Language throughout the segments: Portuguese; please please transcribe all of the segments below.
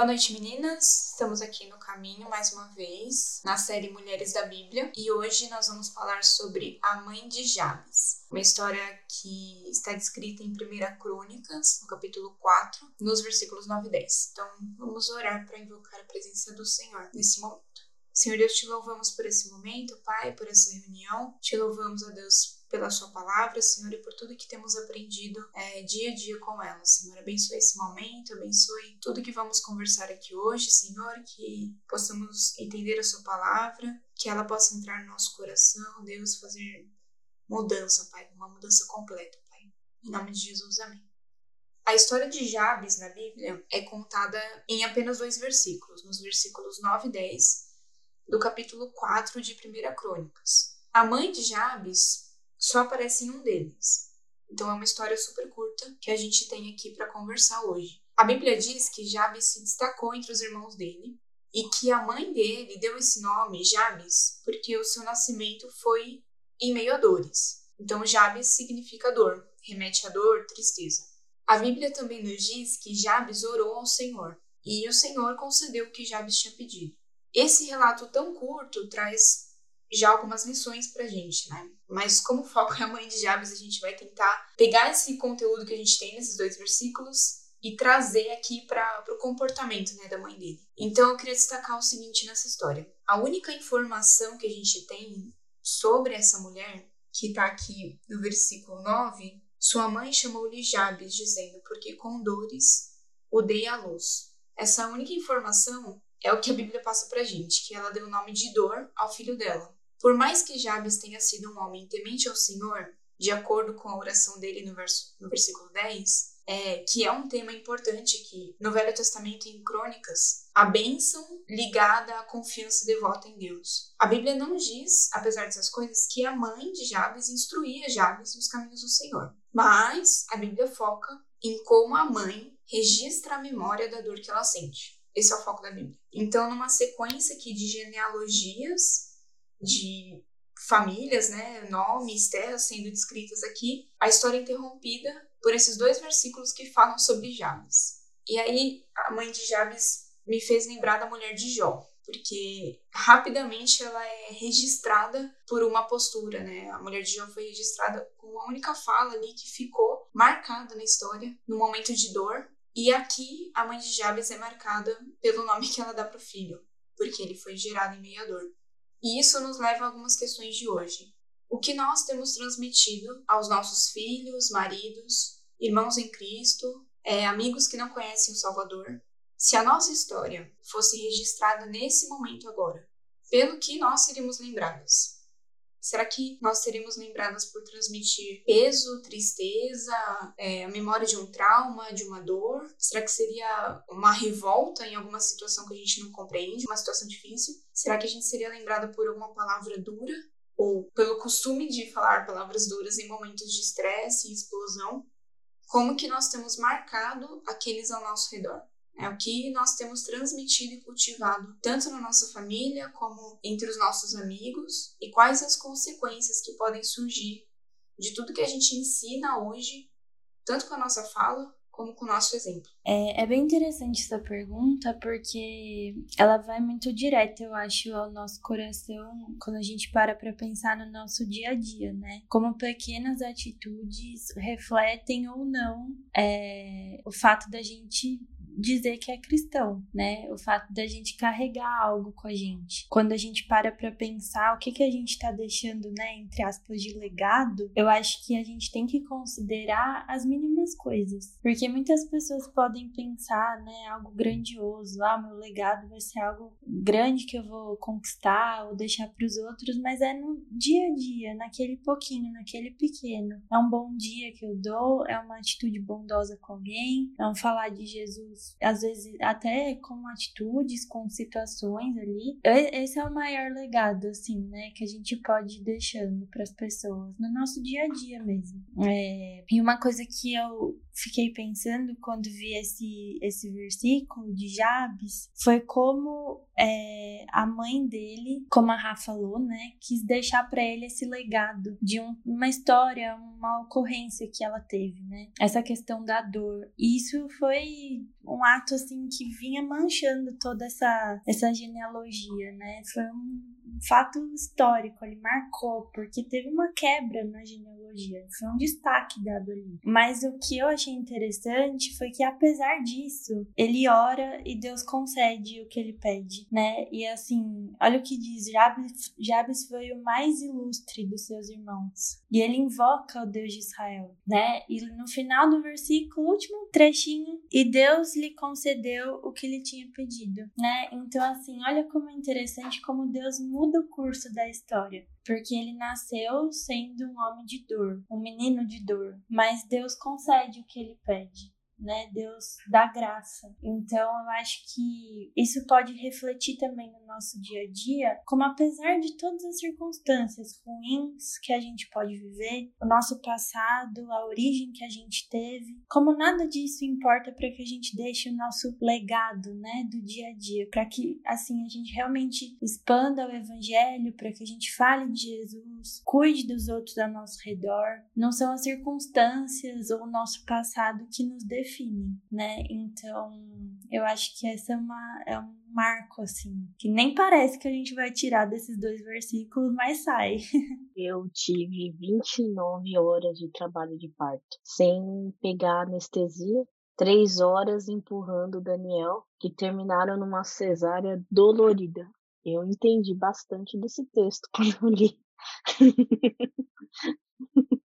Boa noite, meninas. Estamos aqui no caminho mais uma vez, na série Mulheres da Bíblia, e hoje nós vamos falar sobre a mãe de Jabes. Uma história que está descrita em 1 Crônicas, no capítulo 4, nos versículos 9 e 10. Então, vamos orar para invocar a presença do Senhor nesse momento. Senhor Deus, te louvamos por esse momento, Pai, por essa reunião. Te louvamos, a Deus, pela Sua palavra, Senhor, e por tudo que temos aprendido é, dia a dia com ela, Senhor. Abençoe esse momento, abençoe tudo que vamos conversar aqui hoje, Senhor, que possamos entender a Sua palavra, que ela possa entrar no nosso coração, Deus, fazer mudança, Pai, uma mudança completa, Pai. Em nome de Jesus, amém. A história de Jabes na Bíblia é contada em apenas dois versículos, nos versículos 9 e 10 do capítulo 4 de 1 Crônicas. A mãe de Jabes só aparece em um deles. Então é uma história super curta que a gente tem aqui para conversar hoje. A Bíblia diz que Jabes se destacou entre os irmãos dele e que a mãe dele deu esse nome, Jabes, porque o seu nascimento foi em meio a dores. Então Jabes significa dor, remete a dor, tristeza. A Bíblia também nos diz que Jabes orou ao Senhor e o Senhor concedeu o que Jabes tinha pedido. Esse relato tão curto traz já algumas lições pra gente, né? Mas como o foco é a mãe de Jabes, a gente vai tentar pegar esse conteúdo que a gente tem nesses dois versículos e trazer aqui para o comportamento né, da mãe dele. Então eu queria destacar o seguinte nessa história. A única informação que a gente tem sobre essa mulher, que está aqui no versículo 9, sua mãe chamou-lhe Jabes, dizendo, porque com dores o dei à luz. Essa única informação é o que a Bíblia passa pra gente, que ela deu o nome de dor ao filho dela. Por mais que Jabes tenha sido um homem temente ao Senhor, de acordo com a oração dele no, verso, no versículo 10, é, que é um tema importante aqui no Velho Testamento em Crônicas, a bênção ligada à confiança devota em Deus. A Bíblia não diz, apesar dessas coisas, que a mãe de Jabes instruía Jabes nos caminhos do Senhor. Mas a Bíblia foca em como a mãe registra a memória da dor que ela sente. Esse é o foco da Bíblia. Então, numa sequência aqui de genealogias de famílias, né, nomes, terras sendo descritas aqui, a história é interrompida por esses dois versículos que falam sobre Jabes. E aí a mãe de Jabes me fez lembrar da mulher de Jó, porque rapidamente ela é registrada por uma postura, né? A mulher de Jó foi registrada com uma única fala ali que ficou marcada na história, no momento de dor. E aqui a mãe de Jabes é marcada pelo nome que ela dá para o filho, porque ele foi gerado em meio à dor. E isso nos leva a algumas questões de hoje. O que nós temos transmitido aos nossos filhos, maridos, irmãos em Cristo, é, amigos que não conhecem o Salvador? Se a nossa história fosse registrada nesse momento agora, pelo que nós seríamos lembradas? Será que nós seríamos lembradas por transmitir peso, tristeza, é, a memória de um trauma, de uma dor? Será que seria uma revolta em alguma situação que a gente não compreende, uma situação difícil? Será que a gente seria lembrada por alguma palavra dura? Ou pelo costume de falar palavras duras em momentos de estresse e explosão? Como que nós temos marcado aqueles ao nosso redor? É o que nós temos transmitido e cultivado, tanto na nossa família como entre os nossos amigos, e quais as consequências que podem surgir de tudo que a gente ensina hoje, tanto com a nossa fala como com o nosso exemplo. É, é bem interessante essa pergunta, porque ela vai muito direto, eu acho, ao nosso coração quando a gente para para pensar no nosso dia a dia, né? Como pequenas atitudes refletem ou não é, o fato da gente dizer que é cristão, né? O fato da gente carregar algo com a gente. Quando a gente para para pensar o que que a gente está deixando, né, entre aspas, de legado, eu acho que a gente tem que considerar as mínimas coisas. Porque muitas pessoas podem pensar, né, algo grandioso, ah, meu legado vai ser algo grande que eu vou conquistar ou deixar para os outros, mas é no dia a dia, naquele pouquinho, naquele pequeno. É um bom dia que eu dou, é uma atitude bondosa com alguém, é um falar de Jesus às vezes até com atitudes, com situações ali. Esse é o maior legado, assim, né, que a gente pode ir deixando para as pessoas no nosso dia a dia mesmo. É... E uma coisa que eu eu fiquei pensando quando vi esse, esse versículo de Jabes foi como é, a mãe dele, como a Rafa falou, né, quis deixar para ele esse legado de um, uma história, uma ocorrência que ela teve, né? Essa questão da dor. E isso foi um ato assim que vinha manchando toda essa essa genealogia, né? Foi um fato histórico, ele marcou, porque teve uma quebra na genealogia, foi um destaque dado ali. Mas o que eu achei interessante foi que, apesar disso, ele ora e Deus concede o que ele pede, né? E assim, olha o que diz: Jabes, Jabes foi o mais ilustre dos seus irmãos, e ele invoca o Deus de Israel, né? E no final do versículo, último trechinho, e Deus lhe concedeu o que ele tinha pedido, né? Então, assim, olha como é interessante como Deus muda o curso da história, porque ele nasceu sendo um homem de dor, um menino de dor, mas Deus concede o que ele pede né? Deus dá graça. Então eu acho que isso pode refletir também no nosso dia a dia, como apesar de todas as circunstâncias ruins que a gente pode viver, o nosso passado, a origem que a gente teve, como nada disso importa para que a gente deixe o nosso legado, né, do dia a dia, para que assim a gente realmente expanda o evangelho, para que a gente fale de Jesus, cuide dos outros ao nosso redor. Não são as circunstâncias ou o nosso passado que nos definem define, né? Então, eu acho que essa é uma é um marco assim, que nem parece que a gente vai tirar desses dois versículos, mas sai. Eu tive 29 horas de trabalho de parto, sem pegar anestesia, três horas empurrando o Daniel, que terminaram numa cesárea dolorida. Eu entendi bastante desse texto quando eu li.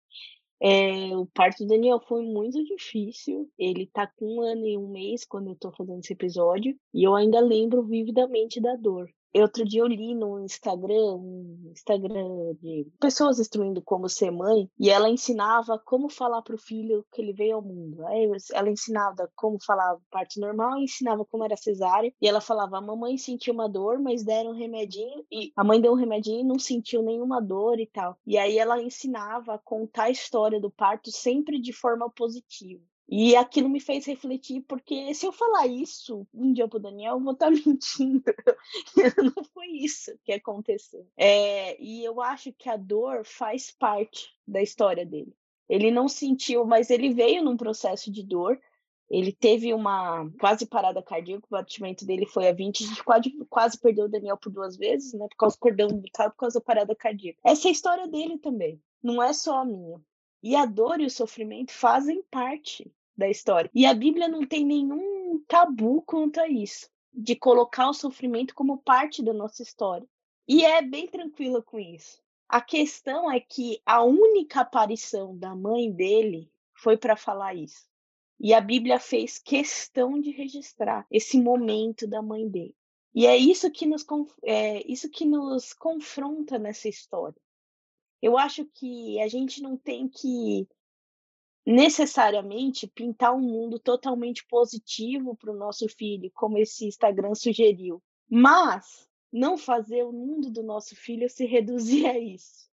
É, o parto do Daniel foi muito difícil. Ele tá com um ano e um mês quando eu tô fazendo esse episódio. E eu ainda lembro vividamente da dor. Outro dia eu li no Instagram, um Instagram de pessoas instruindo como ser mãe, e ela ensinava como falar para o filho que ele veio ao mundo. Aí ela ensinava como falar parte normal, ensinava como era cesárea, e ela falava: a mamãe sentiu uma dor, mas deram um remedinho, e a mãe deu um remedinho e não sentiu nenhuma dor e tal. E aí ela ensinava a contar a história do parto sempre de forma positiva. E aquilo me fez refletir, porque se eu falar isso um dia pro Daniel, eu vou estar tá mentindo. Não foi isso que aconteceu. É, e eu acho que a dor faz parte da história dele. Ele não sentiu, mas ele veio num processo de dor. Ele teve uma quase parada cardíaca, o batimento dele foi a 20, a gente quase, quase perdeu o Daniel por duas vezes, né? Por causa do cordão umbilical, por causa da parada cardíaca. Essa é a história dele também, não é só a minha. E a dor e o sofrimento fazem parte da história. E a Bíblia não tem nenhum tabu quanto a isso, de colocar o sofrimento como parte da nossa história. E é bem tranquila com isso. A questão é que a única aparição da mãe dele foi para falar isso. E a Bíblia fez questão de registrar esse momento da mãe dele. E é isso que nos, é isso que nos confronta nessa história. Eu acho que a gente não tem que necessariamente pintar um mundo totalmente positivo para o nosso filho, como esse Instagram sugeriu, mas não fazer o mundo do nosso filho se reduzir a isso.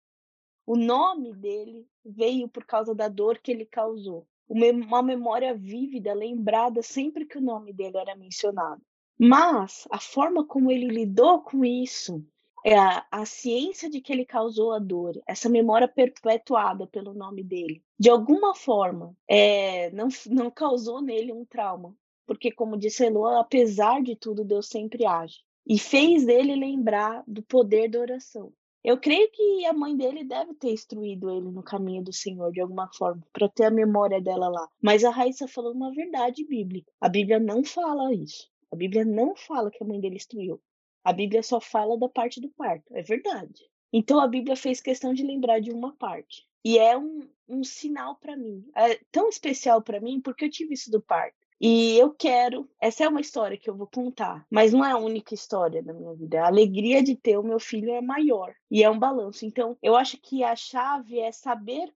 O nome dele veio por causa da dor que ele causou. Uma memória vívida, lembrada sempre que o nome dele era mencionado. Mas a forma como ele lidou com isso, é a, a ciência de que ele causou a dor, essa memória perpetuada pelo nome dele, de alguma forma, é, não, não causou nele um trauma. Porque, como disse Eloa, apesar de tudo, Deus sempre age. E fez dele lembrar do poder da oração. Eu creio que a mãe dele deve ter instruído ele no caminho do Senhor de alguma forma, para ter a memória dela lá. Mas a Raíssa falou uma verdade bíblica. A Bíblia não fala isso. A Bíblia não fala que a mãe dele instruiu. A Bíblia só fala da parte do parto, é verdade. Então a Bíblia fez questão de lembrar de uma parte. E é um, um sinal para mim. É tão especial para mim porque eu tive isso do parto. E eu quero, essa é uma história que eu vou contar, mas não é a única história da minha vida. A alegria de ter o meu filho é maior e é um balanço. Então, eu acho que a chave é saber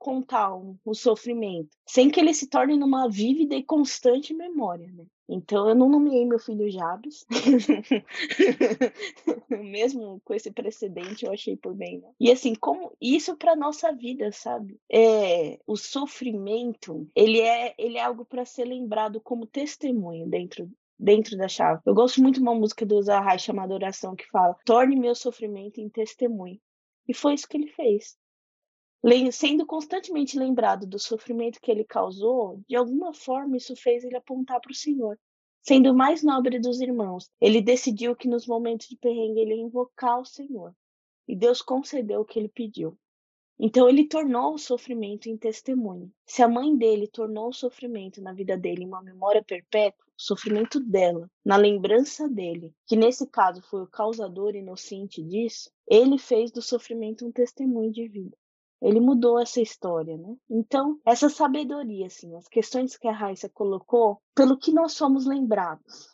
contar o sofrimento, sem que ele se torne numa vívida e constante memória, né? Então eu não nomeei meu filho Jabes. Mesmo com esse precedente, eu achei por bem. Né? E assim, como isso para nossa vida, sabe? É, o sofrimento, ele é, ele é algo para ser lembrado como testemunho dentro dentro da chave. Eu gosto muito de uma música do Zahai chamada Oração que fala: "Torne meu sofrimento em testemunho". E foi isso que ele fez sendo constantemente lembrado do sofrimento que ele causou, de alguma forma isso fez ele apontar para o Senhor. Sendo o mais nobre dos irmãos, ele decidiu que nos momentos de perrengue ele ia invocar o Senhor. E Deus concedeu o que ele pediu. Então ele tornou o sofrimento em testemunho. Se a mãe dele tornou o sofrimento na vida dele uma memória perpétua, o sofrimento dela, na lembrança dele, que nesse caso foi o causador inocente disso, ele fez do sofrimento um testemunho de vida. Ele mudou essa história, né? Então, essa sabedoria, assim, as questões que a Raíssa colocou, pelo que nós somos lembrados.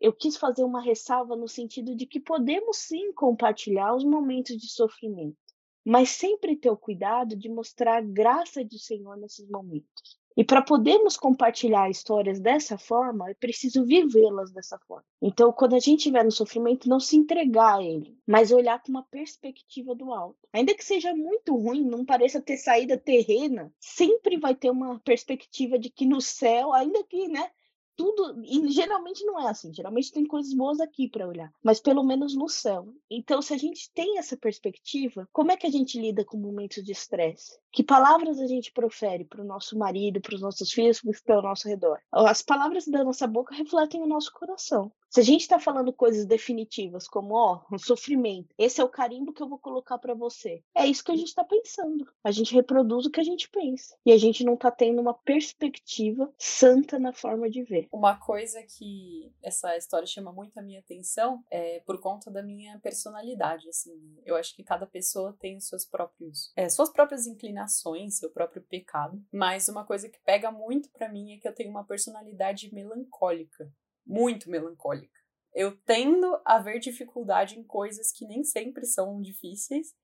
Eu quis fazer uma ressalva no sentido de que podemos sim compartilhar os momentos de sofrimento, mas sempre ter o cuidado de mostrar a graça do Senhor nesses momentos. E para podermos compartilhar histórias dessa forma, é preciso vivê-las dessa forma. Então, quando a gente estiver no sofrimento, não se entregar a ele, mas olhar com uma perspectiva do alto. Ainda que seja muito ruim, não pareça ter saída terrena, sempre vai ter uma perspectiva de que no céu, ainda que, né, tudo. E geralmente não é assim. Geralmente tem coisas boas aqui para olhar, mas pelo menos no céu. Então, se a gente tem essa perspectiva, como é que a gente lida com momentos de estresse? Que palavras a gente profere para o nosso marido, para os nossos filhos, estão ao nosso redor? As palavras da nossa boca refletem o nosso coração. Se a gente está falando coisas definitivas, como, ó, um sofrimento, esse é o carimbo que eu vou colocar para você. É isso que a gente está pensando. A gente reproduz o que a gente pensa. E a gente não está tendo uma perspectiva santa na forma de ver. Uma coisa que essa história chama muito a minha atenção é por conta da minha personalidade, assim. Eu acho que cada pessoa tem os seus próprios, é, suas próprias inclinações, seu próprio pecado. Mas uma coisa que pega muito para mim é que eu tenho uma personalidade melancólica muito melancólica. Eu tendo a ver dificuldade em coisas que nem sempre são difíceis.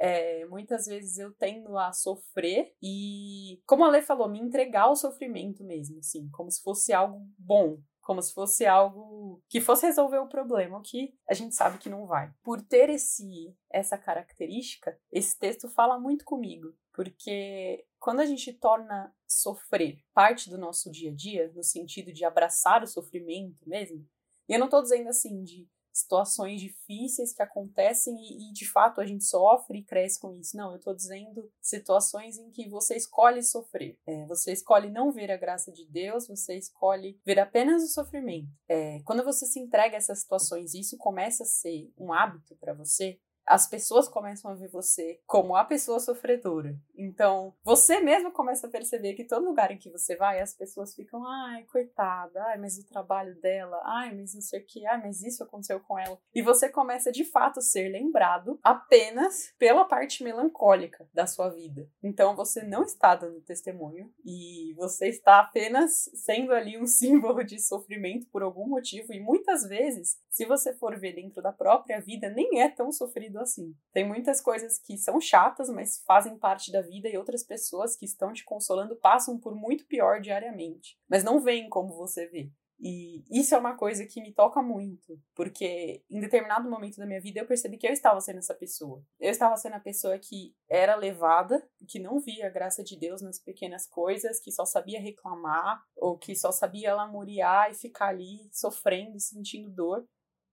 É, muitas vezes eu tendo a sofrer e, como a Lê falou, me entregar ao sofrimento mesmo, assim, como se fosse algo bom, como se fosse algo que fosse resolver o problema, o que a gente sabe que não vai. Por ter esse essa característica, esse texto fala muito comigo, porque quando a gente torna sofrer parte do nosso dia a dia, no sentido de abraçar o sofrimento mesmo, e eu não estou dizendo assim de situações difíceis que acontecem e, e, de fato a gente sofre e cresce com isso. Não, eu estou dizendo situações em que você escolhe sofrer. É, você escolhe não ver a graça de Deus, você escolhe ver apenas o sofrimento. É, quando você se entrega a essas situações e isso começa a ser um hábito para você, as pessoas começam a ver você como a pessoa sofredora. Então, você mesmo começa a perceber que todo lugar em que você vai, as pessoas ficam, ai, coitada, ai, mas o trabalho dela, ai, mas não sei o que, ai, mas isso aconteceu com ela. E você começa de fato a ser lembrado apenas pela parte melancólica da sua vida. Então, você não está dando testemunho e você está apenas sendo ali um símbolo de sofrimento por algum motivo. E muitas vezes, se você for ver dentro da própria vida, nem é tão sofrido assim. Tem muitas coisas que são chatas, mas fazem parte da vida e outras pessoas que estão te consolando passam por muito pior diariamente, mas não veem como você vê. E isso é uma coisa que me toca muito, porque em determinado momento da minha vida eu percebi que eu estava sendo essa pessoa. Eu estava sendo a pessoa que era levada, que não via a graça de Deus nas pequenas coisas, que só sabia reclamar, ou que só sabia lamuriar e ficar ali sofrendo sentindo dor.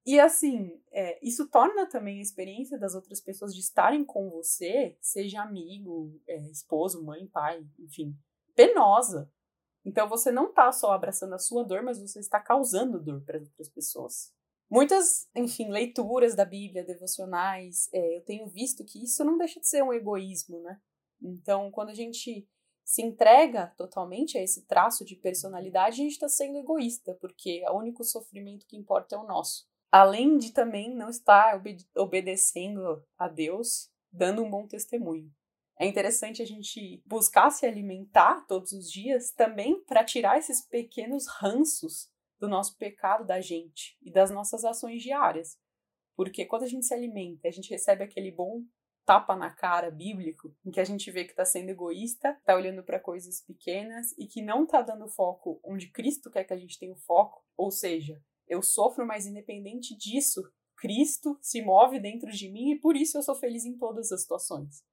E assim, é, isso torna também a experiência das outras pessoas de estarem com você, seja amigo, é, esposo, mãe, pai, enfim, penosa. Então você não está só abraçando a sua dor, mas você está causando dor para outras pessoas. Muitas, enfim, leituras da Bíblia, devocionais, é, eu tenho visto que isso não deixa de ser um egoísmo, né? Então, quando a gente se entrega totalmente a esse traço de personalidade, a gente está sendo egoísta, porque o único sofrimento que importa é o nosso além de também não estar obede obedecendo a Deus, dando um bom testemunho. É interessante a gente buscar se alimentar todos os dias também para tirar esses pequenos ranços do nosso pecado da gente e das nossas ações diárias. Porque quando a gente se alimenta, a gente recebe aquele bom tapa na cara bíblico, em que a gente vê que está sendo egoísta, está olhando para coisas pequenas e que não está dando foco onde Cristo quer que a gente tenha o foco, ou seja, eu sofro, mas independente disso, Cristo se move dentro de mim e por isso eu sou feliz em todas as situações.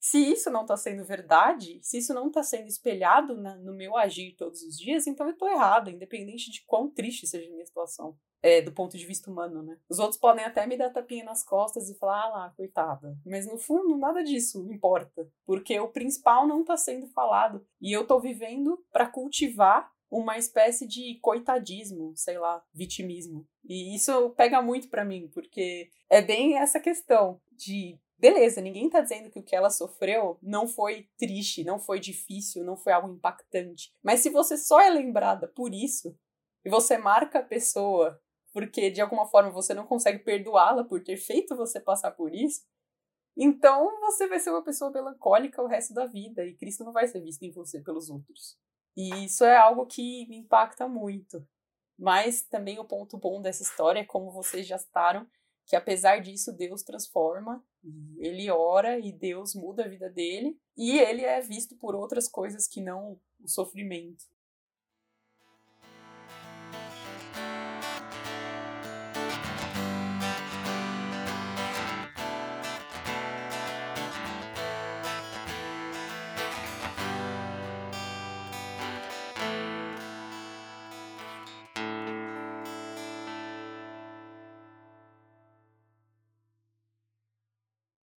Se isso não está sendo verdade, se isso não está sendo espelhado na, no meu agir todos os dias, então eu estou errada, independente de quão triste seja a minha situação. É, do ponto de vista humano, né? Os outros podem até me dar tapinha nas costas e falar, ah lá, coitada. Mas no fundo, nada disso importa. Porque o principal não está sendo falado. E eu estou vivendo para cultivar uma espécie de coitadismo, sei lá, vitimismo. E isso pega muito para mim, porque é bem essa questão de Beleza, ninguém tá dizendo que o que ela sofreu não foi triste, não foi difícil, não foi algo impactante. Mas se você só é lembrada por isso, e você marca a pessoa porque de alguma forma você não consegue perdoá-la por ter feito você passar por isso, então você vai ser uma pessoa melancólica o resto da vida e Cristo não vai ser visto em você pelos outros. E isso é algo que me impacta muito. Mas também o ponto bom dessa história é como vocês já citaram, que apesar disso Deus transforma, ele ora e Deus muda a vida dele, e ele é visto por outras coisas que não o sofrimento.